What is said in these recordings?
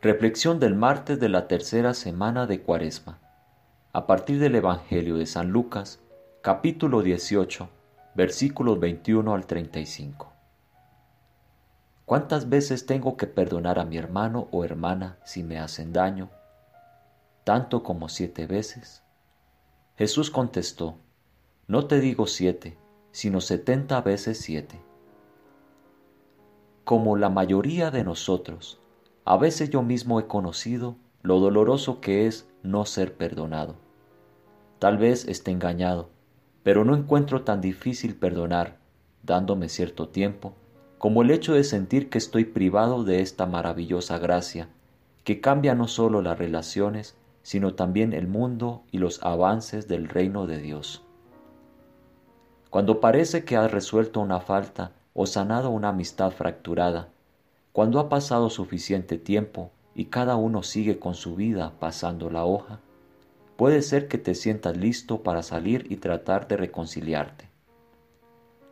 Reflexión del martes de la tercera semana de Cuaresma. A partir del Evangelio de San Lucas, capítulo 18, versículos 21 al 35. ¿Cuántas veces tengo que perdonar a mi hermano o hermana si me hacen daño? ¿Tanto como siete veces? Jesús contestó, No te digo siete, sino setenta veces siete. Como la mayoría de nosotros, a veces yo mismo he conocido lo doloroso que es no ser perdonado. Tal vez esté engañado, pero no encuentro tan difícil perdonar, dándome cierto tiempo, como el hecho de sentir que estoy privado de esta maravillosa gracia, que cambia no solo las relaciones, sino también el mundo y los avances del reino de Dios. Cuando parece que has resuelto una falta o sanado una amistad fracturada, cuando ha pasado suficiente tiempo y cada uno sigue con su vida pasando la hoja, puede ser que te sientas listo para salir y tratar de reconciliarte.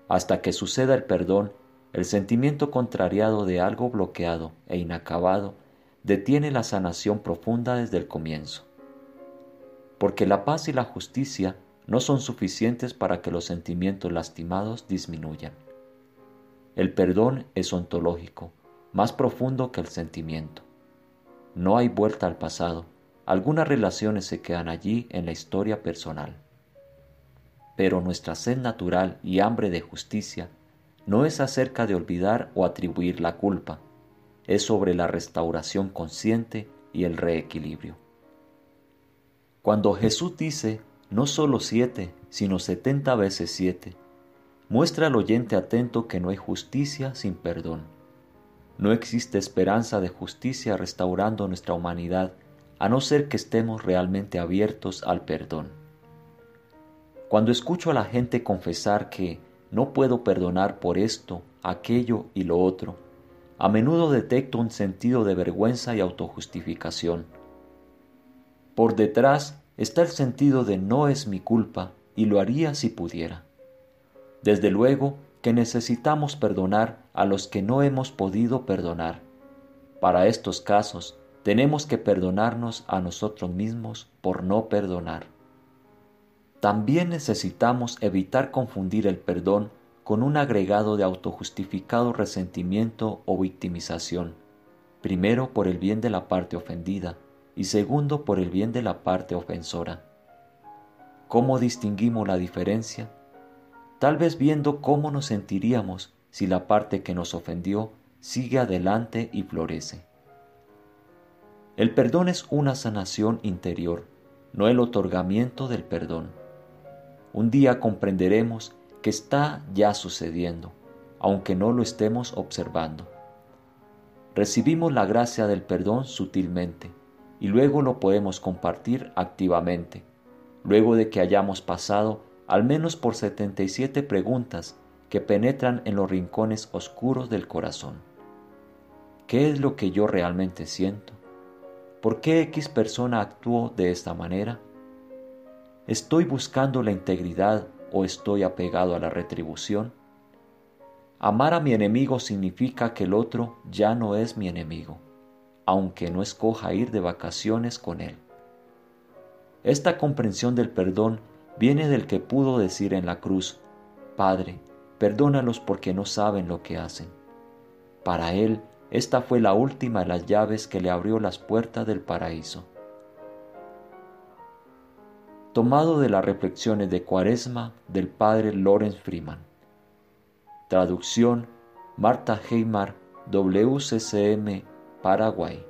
Hasta que suceda el perdón, el sentimiento contrariado de algo bloqueado e inacabado detiene la sanación profunda desde el comienzo. Porque la paz y la justicia no son suficientes para que los sentimientos lastimados disminuyan. El perdón es ontológico, más profundo que el sentimiento. No hay vuelta al pasado, algunas relaciones se quedan allí en la historia personal. Pero nuestra sed natural y hambre de justicia no es acerca de olvidar o atribuir la culpa, es sobre la restauración consciente y el reequilibrio. Cuando Jesús dice no solo siete, sino setenta veces siete, muestra al oyente atento que no hay justicia sin perdón no existe esperanza de justicia restaurando nuestra humanidad a no ser que estemos realmente abiertos al perdón. Cuando escucho a la gente confesar que no puedo perdonar por esto, aquello y lo otro, a menudo detecto un sentido de vergüenza y autojustificación. Por detrás está el sentido de no es mi culpa y lo haría si pudiera. Desde luego, que necesitamos perdonar a los que no hemos podido perdonar. Para estos casos, tenemos que perdonarnos a nosotros mismos por no perdonar. También necesitamos evitar confundir el perdón con un agregado de autojustificado resentimiento o victimización, primero por el bien de la parte ofendida y segundo por el bien de la parte ofensora. ¿Cómo distinguimos la diferencia? tal vez viendo cómo nos sentiríamos si la parte que nos ofendió sigue adelante y florece. El perdón es una sanación interior, no el otorgamiento del perdón. Un día comprenderemos que está ya sucediendo, aunque no lo estemos observando. Recibimos la gracia del perdón sutilmente y luego lo podemos compartir activamente, luego de que hayamos pasado al menos por 77 preguntas que penetran en los rincones oscuros del corazón. ¿Qué es lo que yo realmente siento? ¿Por qué X persona actuó de esta manera? ¿Estoy buscando la integridad o estoy apegado a la retribución? Amar a mi enemigo significa que el otro ya no es mi enemigo, aunque no escoja ir de vacaciones con él. Esta comprensión del perdón viene del que pudo decir en la cruz, Padre, perdónalos porque no saben lo que hacen. Para él, esta fue la última de las llaves que le abrió las puertas del paraíso. Tomado de las reflexiones de Cuaresma del padre Lorenz Freeman. Traducción Marta Heimar, WCCM, Paraguay.